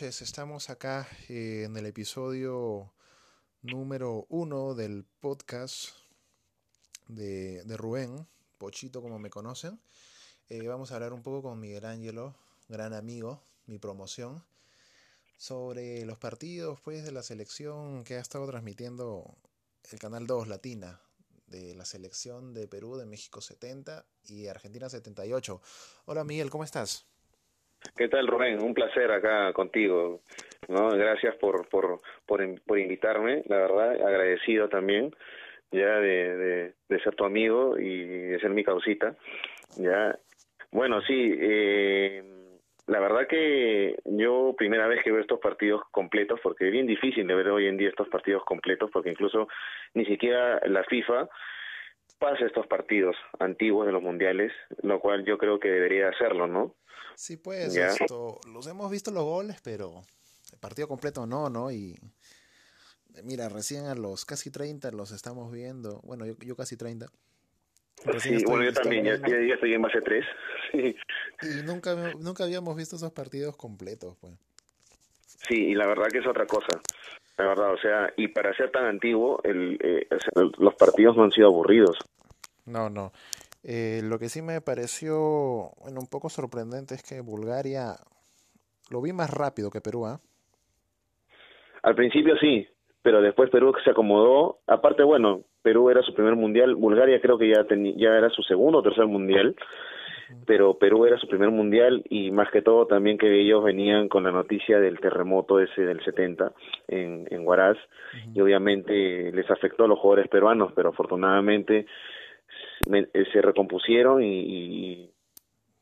Estamos acá eh, en el episodio número uno del podcast de, de Rubén, Pochito como me conocen. Eh, vamos a hablar un poco con Miguel Ángelo, gran amigo, mi promoción, sobre los partidos pues, de la selección que ha estado transmitiendo el Canal 2 Latina, de la selección de Perú, de México 70 y Argentina 78. Hola Miguel, ¿cómo estás? ¿Qué tal, Rubén? Un placer acá contigo. ¿no? Gracias por, por, por, por invitarme, la verdad, agradecido también ya de, de, de, ser tu amigo y de ser mi causita. Ya. Bueno, sí, eh, la verdad que yo primera vez que veo estos partidos completos, porque es bien difícil de ver hoy en día estos partidos completos, porque incluso ni siquiera la FIFA pasa estos partidos antiguos de los mundiales, lo cual yo creo que debería hacerlo, ¿no? Sí, pues, esto, los hemos visto los goles, pero el partido completo no, ¿no? Y mira, recién a los casi 30 los estamos viendo, bueno, yo, yo casi 30. Recién sí, bueno, yo también, ya, ya, estoy en base 3. Sí. Y nunca, nunca habíamos visto esos partidos completos, pues. Sí, y la verdad que es otra cosa. La verdad, o sea, y para ser tan antiguo, el, eh, los partidos no han sido aburridos. No, no. Eh, lo que sí me pareció bueno, un poco sorprendente es que Bulgaria lo vi más rápido que Perú, ¿ah? Al principio sí, pero después Perú se acomodó. Aparte, bueno, Perú era su primer mundial, Bulgaria creo que ya, ya era su segundo o tercer mundial, pero Perú era su primer mundial y más que todo también que ellos venían con la noticia del terremoto ese del 70 en, en Huaraz y obviamente les afectó a los jugadores peruanos, pero afortunadamente eh, se recompusieron y, y,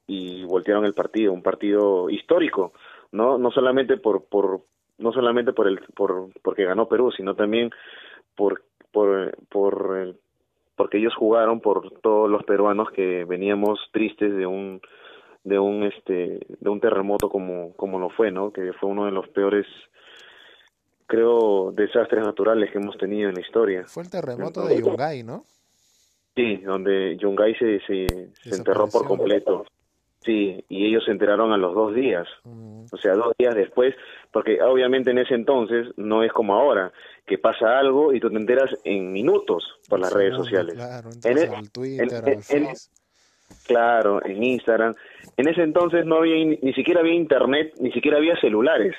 y, voltearon el partido, un partido histórico, no no solamente por por no solamente por el por porque ganó Perú, sino también por por por porque ellos jugaron por todos los peruanos que veníamos tristes de un de un este de un terremoto como como lo fue, ¿no? Que fue uno de los peores creo desastres naturales que hemos tenido en la historia. Fue el terremoto de Yungay, ¿no? Sí, donde Yungay se, se, se enterró por completo. Sí, y ellos se enteraron a los dos días, o sea, dos días después, porque obviamente en ese entonces no es como ahora, que pasa algo y tú te enteras en minutos por las sí, redes sociales. Claro, en, el, Twitter, en, en, claro, en Instagram. En ese entonces no había ni siquiera había internet, ni siquiera había celulares.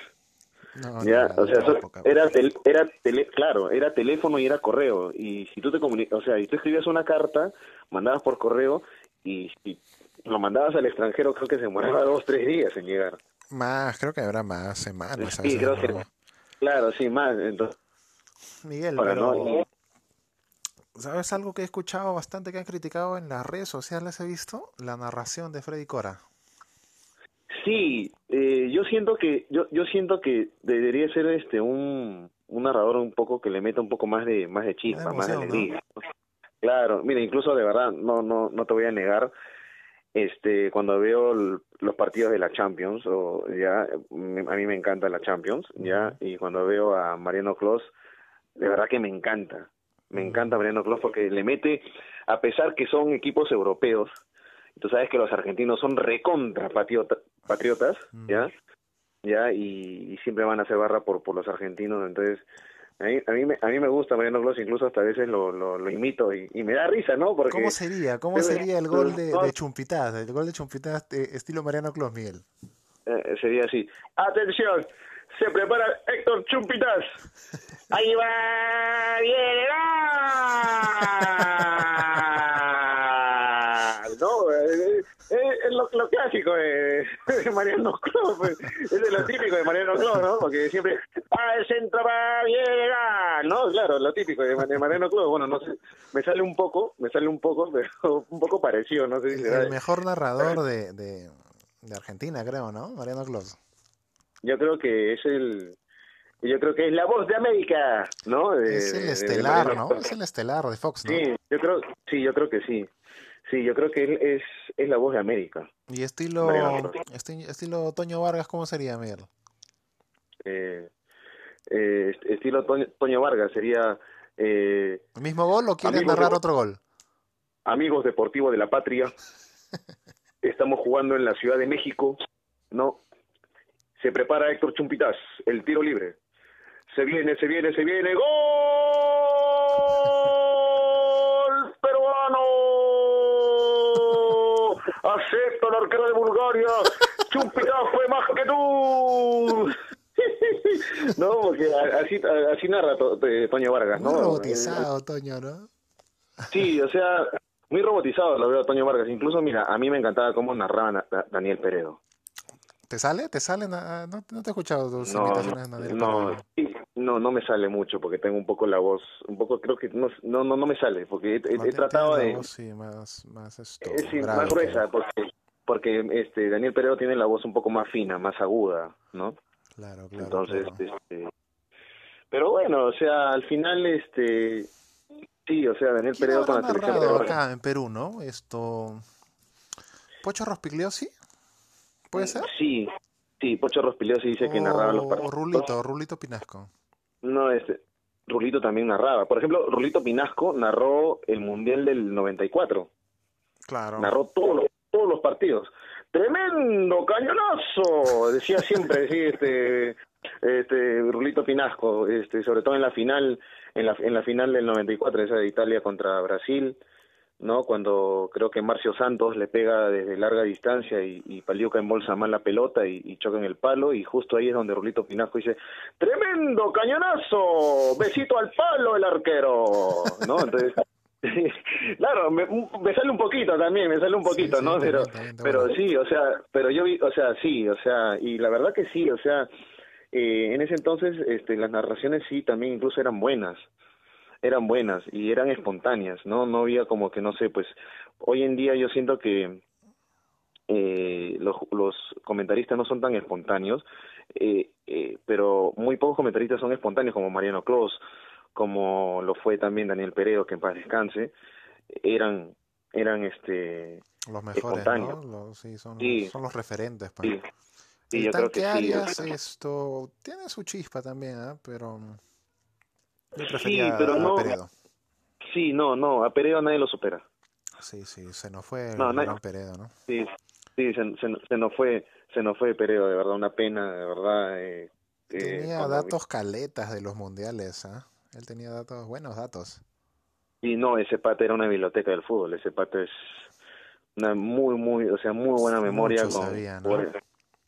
No, ya, no, o sea, época, era tel, era tele, claro, era teléfono y era correo y si tú te comunicas, o sea, y tú escribías una carta, mandabas por correo y, y lo mandabas al extranjero, creo que se demoraba dos, tres días en llegar. Más, creo que habrá más semanas. Sí, creo que, claro, sí, más. Entonces, Miguel, pero, no, ¿sabes algo que he escuchado bastante que han criticado en las redes sociales? He visto la narración de Freddy Cora. Sí, eh, yo siento que yo yo siento que debería ser este un un narrador un poco que le meta un poco más de más de chispa, más de alegría. ¿no? Claro, mira, incluso de verdad no no no te voy a negar este cuando veo los partidos de la Champions o ya a mí me encanta la Champions ya y cuando veo a Mariano Clos de verdad que me encanta me encanta Mariano Clos porque le mete a pesar que son equipos europeos tú sabes que los argentinos son recontra patriota, patriotas ya ya y, y, siempre van a hacer barra por por los argentinos entonces a mí, a mí, me, a mí me gusta Mariano Clos, incluso hasta a veces lo, lo, lo imito y, y, me da risa, ¿no? Porque, ¿Cómo sería? ¿Cómo sería el gol de, de Chumpitaz? El gol de Chumpitaz eh, estilo Mariano Clos, Miguel. Eh, sería así. ¡Atención! Se prepara Héctor Chumpitaz. Ahí va, viene. No, eh, es lo, lo, clásico de, de Mariano Clos, pues. es de lo típico de Mariano Clos, ¿no? Porque siempre, el centro va, llega, ¿no? Claro, lo típico de, de Mariano Clos, bueno, no sé, me sale un poco, me sale un poco, pero un poco parecido, no sé si será. El mejor narrador de, de, de Argentina, creo, ¿no? Mariano Clos. Yo creo que es el, yo creo que es la voz de América, ¿no? De, es el estelar, ¿no? Es el estelar de Fox, ¿no? Sí, yo creo, sí, yo creo que sí. Sí, yo creo que él es, es la voz de América. ¿Y estilo, estilo Toño Vargas cómo sería, Miguel? Eh, eh, estilo Toño, Toño, Vargas sería... Eh, ¿El mismo gol o quieres narrar de, otro gol? Amigos deportivos de la patria. Estamos jugando en la Ciudad de México, ¿no? Se prepara Héctor Chumpitas, el tiro libre. Se viene, se viene, se viene. ¡Gol! ¡Peruano! Acepto el arquero de Bulgaria. Chumpitas fue más que tú. no, porque así, así narra eh, Toño Vargas, ¿no? Muy robotizado, Toño, ¿no? Sí, o sea, muy robotizado lo veo a Toño Vargas. Incluso, mira, a mí me encantaba cómo narraba Daniel Peredo. ¿Te sale? ¿Te sale? ¿No, no te he escuchado tus no, invitaciones de Daniel no, no, no me sale mucho porque tengo un poco la voz, un poco creo que no, no, no, me sale porque he, tratado de... Voz, sí, más, más, esto, eh, sí, más gruesa porque, porque este Daniel Peredo tiene la voz un poco más fina, más aguda, ¿no? Claro, claro. Entonces, claro. este... Pero bueno, o sea, al final, este... Sí, o sea, Daniel Peredo con la selección acá en Perú, ¿no? Esto... ¿Pocho Rospigliosi? ¿Puede ser? Sí, sí, Pocho Rospigliosi dice que narraba los partidos. O Rulito, Rulito Pinasco. No, este, Rulito también narraba. Por ejemplo, Rulito Pinasco narró el Mundial del 94. Claro. Narró todos los, todos los partidos. Tremendo cañonazo, decía siempre, este, este, Rulito Pinasco, este, sobre todo en la final, en la, en la final del 94, esa de Italia contra Brasil, ¿no? Cuando creo que Marcio Santos le pega desde larga distancia y, y Paliuca embolsa mal la pelota y, y, choca en el palo y justo ahí es donde Rulito Pinasco dice tremendo cañonazo, besito al palo el arquero, ¿no? Entonces claro, me, me, sale un poquito también, me sale un poquito, sí, sí, ¿no? Pero, también, también, pero bueno. sí, o sea, pero yo vi, o sea, sí, o sea, y la verdad que sí, o sea, eh, en ese entonces, este, las narraciones sí también incluso eran buenas, eran buenas y eran espontáneas, ¿no? No había como que, no sé, pues, hoy en día yo siento que eh, los, los comentaristas no son tan espontáneos, eh, eh, pero muy pocos comentaristas son espontáneos, como Mariano Clos, como lo fue también Daniel Peredo, que en paz descanse, eran, eran este los mejores. ¿no? Los, sí, son, Sí. Son los referentes. Pues. Sí, sí, yo creo que sí. Arias, esto tiene su chispa también, ¿ah? pero yo prefería pero a no- Peredo. Sí, no, no, a Peredo nadie lo supera. Sí, sí, se nos fue el No, gran Peredo, ¿no? Sí, sí, se, se, se nos fue, se nos fue Peredo, de verdad, una pena, de verdad. Eh, eh, Tenía datos caletas de los mundiales, ¿ah? Él tenía datos, buenos datos. Y no, ese pata era una biblioteca del fútbol, ese pata es una muy, muy, o sea, muy buena memoria. Mucho con, sabía, ¿no?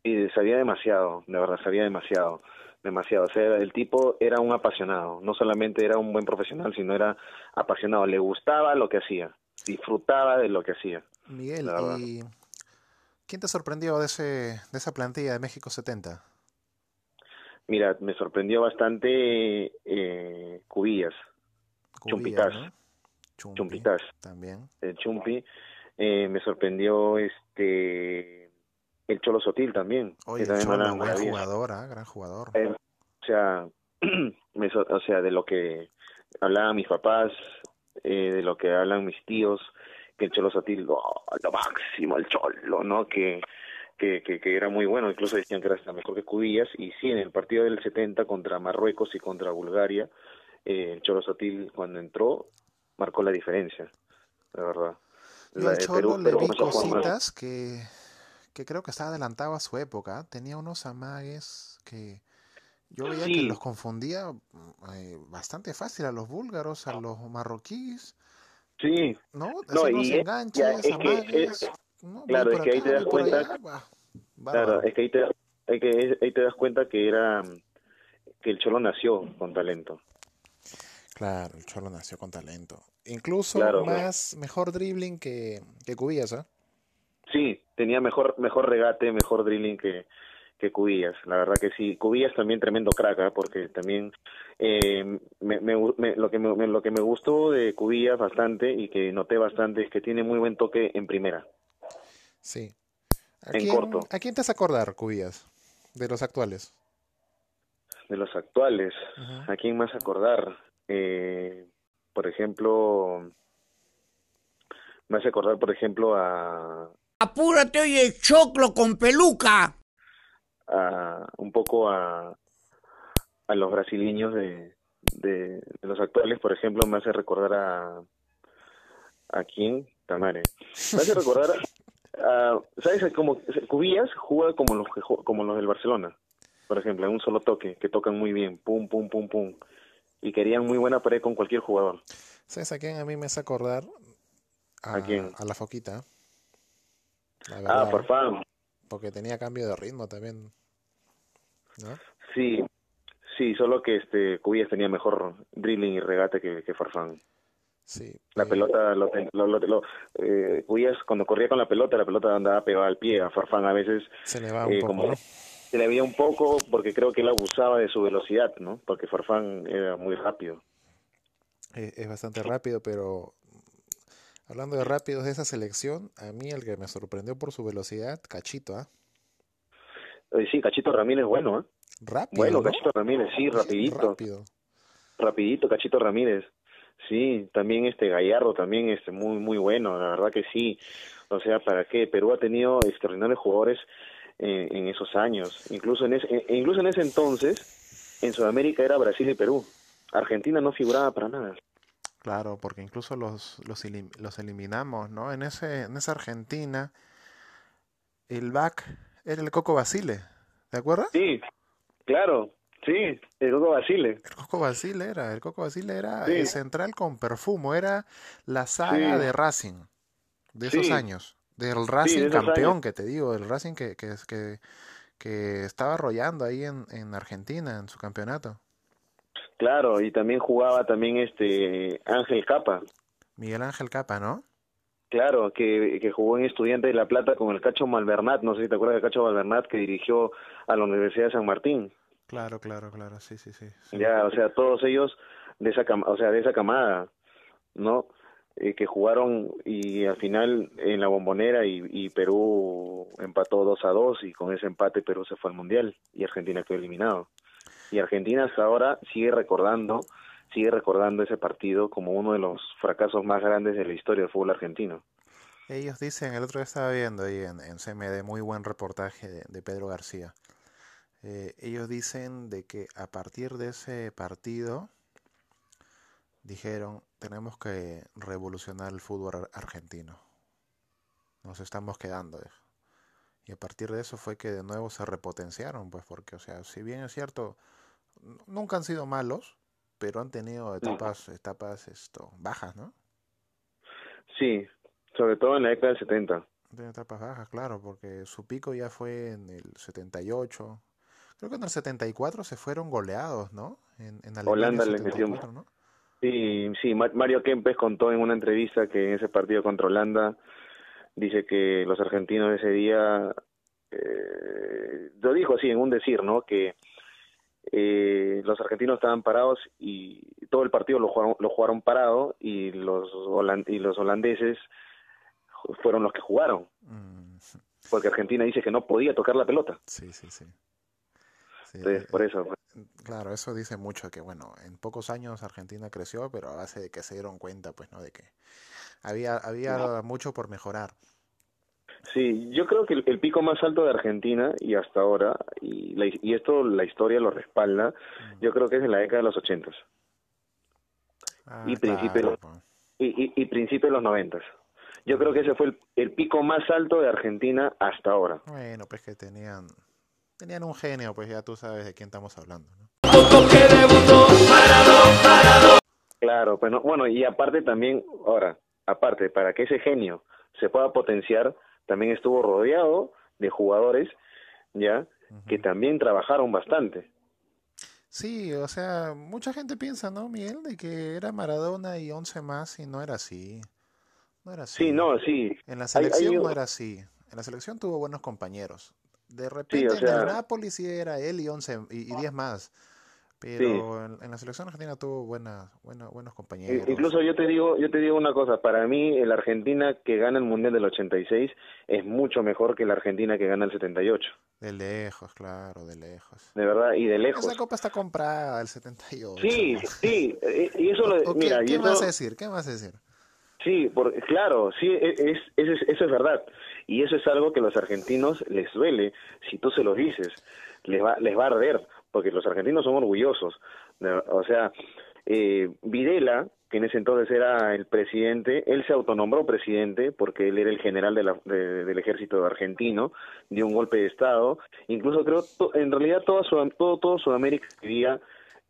y sabía demasiado, de verdad, sabía demasiado, demasiado. O sea, el tipo era un apasionado, no solamente era un buen profesional, sino era apasionado, le gustaba lo que hacía, disfrutaba de lo que hacía. Miguel. ¿y quién te sorprendió de, ese, de esa plantilla de México 70? Mira, me sorprendió bastante eh, Cubillas, Cubillas, Chumpitaz. ¿no? Chumpi, Chumpitaz. También. el Chumpi, eh, me sorprendió este el Cholo Sotil también, Oye, que el también Cholo, jugador, ¿ah? Gran jugador. Eh, o sea, me so- o sea, de lo que hablaban mis papás, eh, de lo que hablan mis tíos, que el Cholo Sotil, oh, lo máximo, el Cholo, ¿no? Que, que, que, que era muy bueno, incluso decían que era hasta mejor que Cubillas, y sí, en el partido del 70 contra Marruecos y contra Bulgaria, eh, el Cholo Sotil cuando entró marcó la diferencia, la verdad. La de Cholo Perú- le Perú vi cositas que, que creo que estaba adelantado a su época. Tenía unos amagues que yo veía que los confundía eh, bastante fácil a los búlgaros, a los marroquíes, Sí, ¿no? No, Hacía unos y es- enganches, ya, es que amagues, es- ¿no? Voy claro, es que ahí te das cuenta- allá, bah, Claro, es que ahí te, es que ahí te das cuenta que era que el Cholo nació con talento. Claro, el Cholo nació con talento. Incluso Claro, pues. más, mejor dribbling que, que Cubillas, ¿ah? Sí, tenía mejor mejor regate, mejor drilling que que Cubillas, la verdad que sí. Cubillas también tremendo crack, ¿ah? porque también eh, me, me- me- lo que me, me- lo que me gustó de Cubillas bastante y que noté bastante es que tiene muy buen toque en primera. Sí. ¿A En quién, corto. ¿A quién te has acordar, Cubillas? De los actuales. De los actuales. ¿a quién más acordar? Eh, por ejemplo, me hace acordar, por ejemplo, a, Apúrate, oye, choclo con peluca. a un poco a, a los brasileños de, de, de los actuales, por ejemplo, me hace recordar a a quién, Tamare. Me hace recordar ah, ¿sabes? Como Cubillas juega como los, que como los del Barcelona, por ejemplo, en un solo toque, que tocan muy bien, pum, pum, pum, pum. Y querían muy buena pared con cualquier jugador. ¿Sabes a quién a mí me hace acordar? ¿A quién? A la foquita. La Ah, verdad, Farfán. Porque tenía cambio de ritmo también. ¿No? Sí, sí, solo que este Cubillas tenía mejor dribbling y regate que, que Farfán. Sí. La pelota, lo, lo, lo- lo- eh, cuando corría con la pelota, la pelota andaba pegada al pie. A Farfán a veces Se le va un eh, poco, como ¿no? se le veía un poco porque creo que él abusaba de su velocidad, ¿no? Porque Farfán era muy rápido. Eh, es bastante rápido, pero hablando de rápidos de esa selección, a mí el que me sorprendió por su velocidad, Cachito, ¿ah? Eh, sí, Cachito Ramírez, bueno. Rápido, Bueno, ¿no? Cachito Ramírez, Sí, rapidito, Rápido. rapidito, Cachito Ramírez. Sí, también este Gallardo también este muy muy bueno, la verdad que sí. O sea, ¿para qué? Perú ha tenido extraordinarios jugadores en, en esos años. Incluso en ese e incluso en ese entonces en Sudamérica era Brasil y Perú. Argentina no figuraba para nada. Claro, porque incluso los, los, los eliminamos, ¿no? En ese, en esa Argentina, el back era el Coco Basile, ¿te acuerdas? Sí, claro, sí, el Hugo Basile. El Coco Basile era, el Coco Basile era Sí. el central con perfumo, era la saga Sí. de Racing, de esos Sí. años, del Racing campeón años. que te digo, el Racing que, que, que, que estaba arrollando ahí en, en Argentina, en su campeonato. Claro, y también jugaba también este Ángel Capa. Miguel Ángel Capa, ¿no? Claro, que, que jugó en Estudiante de La Plata con el Cacho Malvernat, no sé si te acuerdas del Cacho Malvernat que dirigió a la Universidad de San Martín. Claro, claro, claro, sí, sí, sí. sí. Ya, o sea, todos ellos de esa cam- o sea, de esa camada, ¿no? Eh, que jugaron y al final en la Bombonera y, y Perú empató 2 a 2 y con ese empate Perú se fue al Mundial y Argentina quedó eliminado. Y Argentina hasta ahora sigue recordando, sigue recordando ese partido como uno de los fracasos más grandes de la historia del fútbol argentino. Ellos dicen, el otro día estaba viendo ahí en, en CMD, muy buen reportaje de, de Pedro García. Eh, ellos dicen de que a partir de ese partido dijeron, tenemos que revolucionar el fútbol ar- argentino. Nos estamos quedando. Y a partir de eso fue que de nuevo se repotenciaron, pues porque, o sea, si bien es cierto, nunca han sido malos, pero han tenido etapas, etapas esto, bajas, ¿no? Sí, sobre todo en la década del 70. De etapas bajas, claro, porque su pico ya fue en el 78. Creo que en el 74 se fueron goleados, ¿no? En, en Alemania Holanda les metió- 74, ¿no? Sí, sí, Ma- Mario Kempes contó en una entrevista que en ese partido contra Holanda dice que los argentinos ese día, eh, lo dijo así en un decir, ¿no? Que eh, los argentinos estaban parados y todo el partido lo jugaron, lo jugaron parado y los, y los holandeses fueron los que jugaron, Mm, porque Argentina dice que no podía tocar la pelota. sí, sí, sí. Sí, por eso. Claro, eso dice mucho que, bueno, en pocos años Argentina creció, pero a base de que se dieron cuenta, pues, ¿no? De que había, había mucho por mejorar. Sí, yo creo que el, el pico más alto de Argentina y hasta ahora, y, la- y esto la historia lo respalda, yo creo que es en la década de los ochentas Ah, Y principio- claro, pues. y, y, y principio de los noventas. Yo creo que ese fue el, el pico más alto de Argentina hasta ahora. Bueno, pues que tenían, tenían un genio, pues ya tú sabes de quién estamos hablando, ¿no? Claro, bueno, bueno, y aparte también, ahora, aparte, para que ese genio se pueda potenciar, también estuvo rodeado de jugadores, ¿ya? Que también trabajaron bastante. Sí, o sea, mucha gente piensa, ¿no, Miguel? De que era Maradona y 11 más y no era así. No era así. Sí, no, sí. En la Hay- hay selección no era así. En la selección tuvo buenos compañeros. De repente o en sea- el Napoli sí era él y 11 y, y 10 más. Pero en, en la selección argentina tuvo buena, buena- buenos compañeros. Incluso yo te digo, yo te digo una cosa, para mí el Argentina que gana el Mundial del 86 es mucho mejor que la Argentina que gana el 78, De lejos, claro, de lejos. de verdad, y de lejos. Esa copa está comprada, el 78. Sí, sí, eh, y eso ¿O- lo, o qué, mira, y qué eso- vas a decir? ¿Qué vas a decir? Sí, por, claro, sí, e- es, es, eso es verdad. Y eso es algo que a los argentinos les duele si tú se los dices. Les va, les va a arder, porque los argentinos son orgullosos. O sea, eh, Videla, que en ese entonces era el presidente, él se autonombró presidente porque él era el general de del ejército argentino, dio un golpe de Estado, incluso creo, en realidad toda todo, todo Sudamérica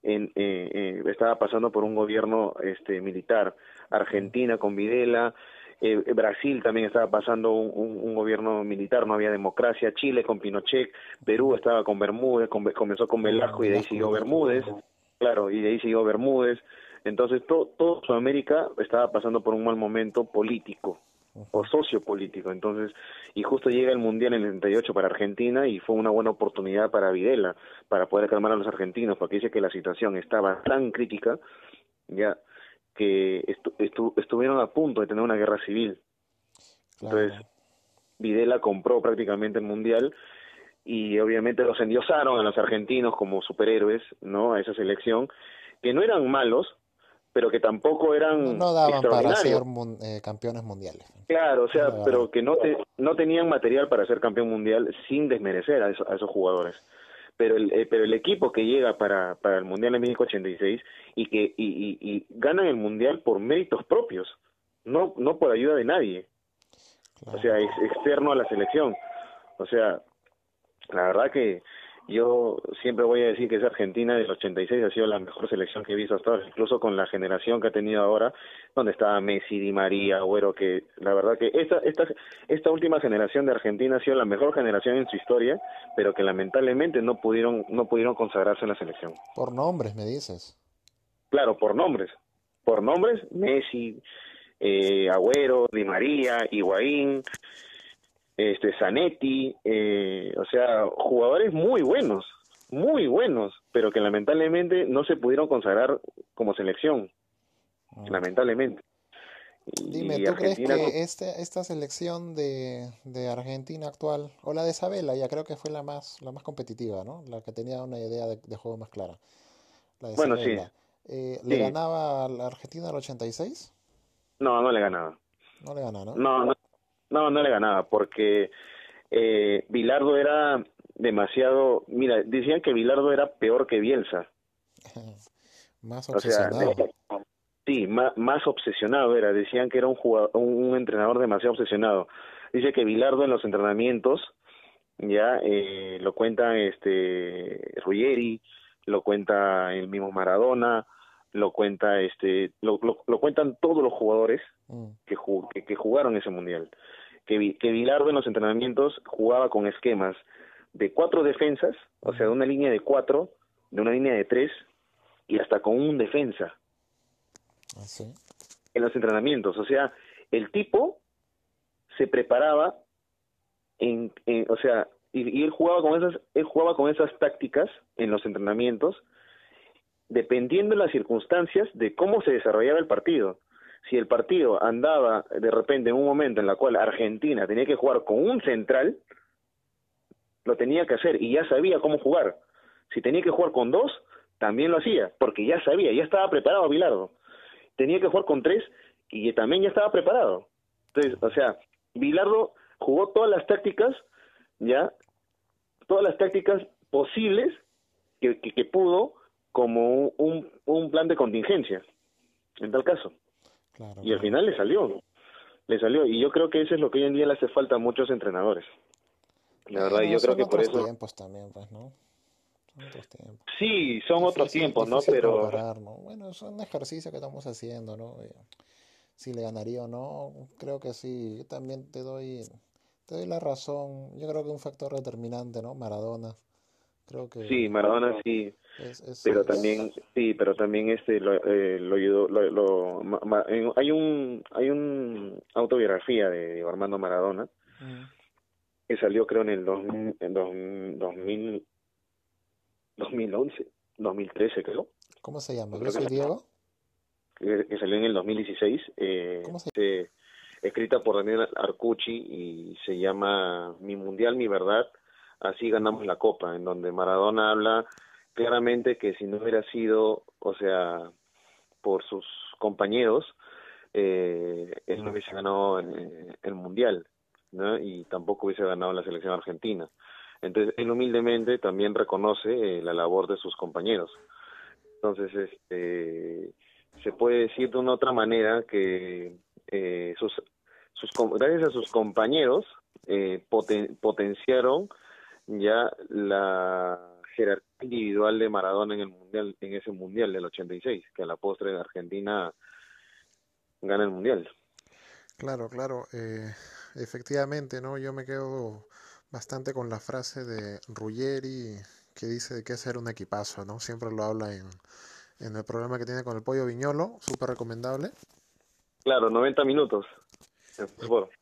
en, eh, eh, estaba pasando por un gobierno este militar, Argentina con Videla, eh, Brasil también estaba pasando un, un, gobierno militar, no había democracia, Chile con Pinochet, Perú estaba con Bermúdez, comenzó con Velasco y de ahí siguió Bermúdez, claro, y de ahí siguió Bermúdez, entonces, todo, todo Sudamérica estaba pasando por un mal momento político o sociopolítico. Entonces, y justo llega el Mundial en el 78 para Argentina y fue una buena oportunidad para Videla, para poder calmar a los argentinos, porque dice que la situación estaba tan crítica, ya, que estuvieron a punto de tener una guerra civil. Entonces, Videla compró prácticamente el Mundial y obviamente los endiosaron a los argentinos como superhéroes, ¿no? A esa selección, que no eran malos, pero que tampoco eran no, daban para ser eh, campeones mundiales. Claro, o sea, pero que no te, no tenían material para ser campeón mundial sin desmerecer a, a esos jugadores. Pero el, eh, pero el equipo que llega para, para el Mundial en México 86 y que y, y, y ganan el Mundial por méritos propios, no no por ayuda de nadie. O sea, es externo a la selección. O sea, la verdad que yo siempre voy a decir que esa Argentina del 86 ha sido la mejor selección que he visto hasta ahora, incluso con la generación que ha tenido ahora, donde estaba Messi, Di María, Agüero, que la verdad que esta, esta, esta última generación de Argentina ha sido la mejor generación en su historia, pero que lamentablemente no pudieron, no pudieron consagrarse en la selección. Por nombres, me dices. Claro, por nombres. Por nombres, Messi, eh, Agüero, Di María, Higuaín, este Zanetti, eh, o sea, jugadores muy buenos, muy buenos, pero que lamentablemente no se pudieron consagrar como selección, ah. lamentablemente. Dime, ¿tú crees que este, esta selección de, de, Argentina actual, o la de Isabela, ya creo que fue la más, la más competitiva, ¿no? La que tenía una idea de, juego más clara. La de bueno, sí. Eh, ¿Le ganaba a la Argentina al 86? No, no le ganaba. No le ganaba, ¿no? No, no, no, no le ganaba, porque eh, Bilardo era demasiado. Mira, decían que Bilardo era peor que Bielsa. más obsesionado. sí, más, más, obsesionado era. Decían que era un, jugador, un, entrenador demasiado obsesionado. Dice que Bilardo en los entrenamientos, ya eh, lo cuenta este Ruggeri, lo cuenta el mismo Maradona, lo cuenta este lo, lo, cuentan todos los jugadores mm. que, que, que, jugaron ese mundial que, que Bilardo en los entrenamientos jugaba con esquemas de cuatro defensas, o sea, de una línea de cuatro, de una línea de tres y hasta con un defensa. ¿Ah, en los entrenamientos, o sea, el tipo se preparaba en, o sea, y, él jugaba con esas, él jugaba con esas tácticas en los entrenamientos, dependiendo de las circunstancias de cómo se desarrollaba el partido si el partido andaba de repente en un momento en la cual Argentina tenía que jugar con un central, lo tenía que hacer y ya sabía cómo jugar. Si tenía que jugar con dos, también lo hacía, porque ya sabía, ya estaba preparado Bilardo. Tenía que jugar con tres y también ya estaba preparado. Entonces, o sea, Bilardo jugó todas las tácticas, ya, todas las tácticas posibles que, que, pudo como un, un plan de contingencia, en tal caso y al final le salió, le salió. Y yo creo que eso es lo que hoy en día le hace falta a muchos entrenadores. La verdad, y yo creo que por eso... tiempos también, pues, ¿no? Son otros tiempos. Sí, son otros tiempos, ¿no? Pero... Bueno, es un ejercicio que estamos haciendo, ¿no? Si le ganaría o no, creo que sí. Yo también te doy, te doy la razón. Yo creo que un factor determinante, ¿no? Maradona. Creo que... Sí, Maradona sí pero también sí pero también este lo, eh, lo ayudó lo, hay un hay un autobiografía de Armando Maradona mm. que salió creo en el dos, en dos, 2000 2011 2013 creo. Cómo se llama yo soy Diego que, salió en el 2016 eh, ¿Cómo se... escrita por Daniel Arcucci y se llama Mi mundial mi verdad así ganamos la copa en donde Maradona habla claramente que si no hubiera sido, o sea, por sus compañeros, eh, él no hubiese ganado el, el mundial, ¿no? Y tampoco hubiese ganado la selección argentina. Entonces, él humildemente también reconoce eh, la labor de sus compañeros. Entonces, este, se puede decir de una otra manera que eh, sus, sus, gracias a sus compañeros eh, potenciaron ya la jerarquía individual de Maradona en el mundial en ese mundial del 86 que a la postre de Argentina gana el mundial. Claro claro eh, efectivamente no yo me quedo bastante con la frase de Ruggeri que dice que es ser un equipazo no siempre lo habla en en el programa que tiene con el pollo viñolo súper recomendable. Claro 90 minutos.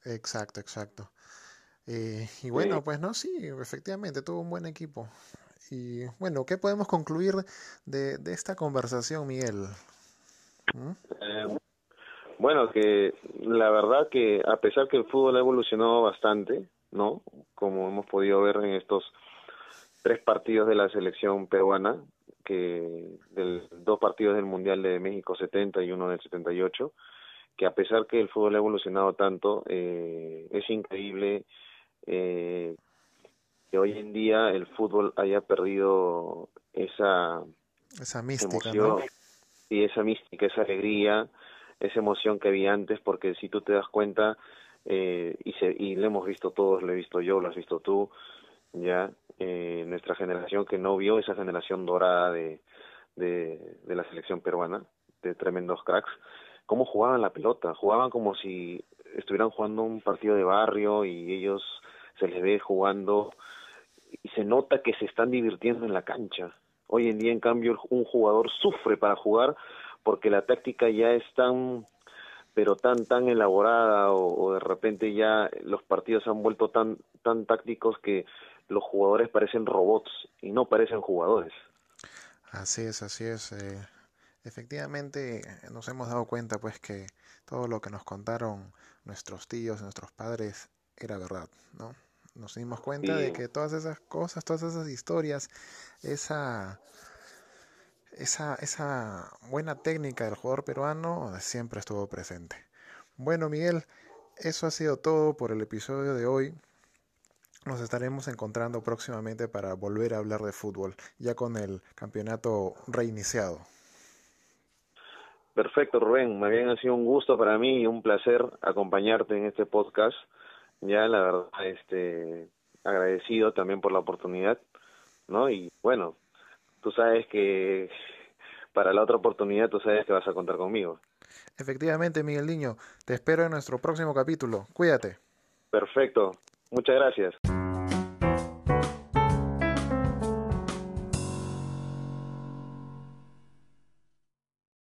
Exacto exacto. Eh, y bueno, pues no, sí, efectivamente, tuvo un buen equipo. Y bueno, ¿qué podemos concluir de, de esta conversación, Miguel? ¿Mm? Eh, bueno, que la verdad que a pesar que el fútbol ha evolucionado bastante, ¿no? Como hemos podido ver en estos tres partidos de la selección peruana, que del, dos partidos del Mundial de México 70 y uno del 78, que a pesar que el fútbol ha evolucionado tanto, eh, es increíble eh, que hoy en día el fútbol haya perdido esa, esa mística, emoción. Y esa mística, esa alegría, esa emoción que había antes, porque si tú te das cuenta, eh, y, se, y lo hemos visto todos, lo he visto yo, lo has visto tú, ya, eh, nuestra generación que no vio esa generación dorada de, de, de la selección peruana, de tremendos cracks, cómo jugaban la pelota, jugaban como si estuvieran jugando un partido de barrio y ellos se les ve jugando se nota que se están divirtiendo en la cancha. Hoy en día, en cambio, un jugador sufre para jugar porque la táctica ya es tan, pero tan, tan elaborada o, de repente ya los partidos se han vuelto tan, tan tácticos que los jugadores parecen robots y no parecen jugadores. Así es, así es. Eh, efectivamente, nos hemos dado cuenta pues que todo lo que nos contaron nuestros tíos, nuestros padres, era verdad, ¿no? Nos dimos cuenta de que todas esas cosas, todas esas historias, esa, esa, esa buena técnica del jugador peruano siempre estuvo presente. Bueno, Miguel, eso ha sido todo por el episodio de hoy. Nos estaremos encontrando próximamente para volver a hablar de fútbol, ya con el campeonato reiniciado. Perfecto, Rubén. Me bien ha sido un gusto para mí y un placer acompañarte en este podcast ya la verdad este agradecido también por la oportunidad no y bueno tú sabes que para la otra oportunidad tú sabes que vas a contar conmigo. Efectivamente Miguel Niño te espero en nuestro próximo capítulo. Cuídate. Perfecto. Muchas gracias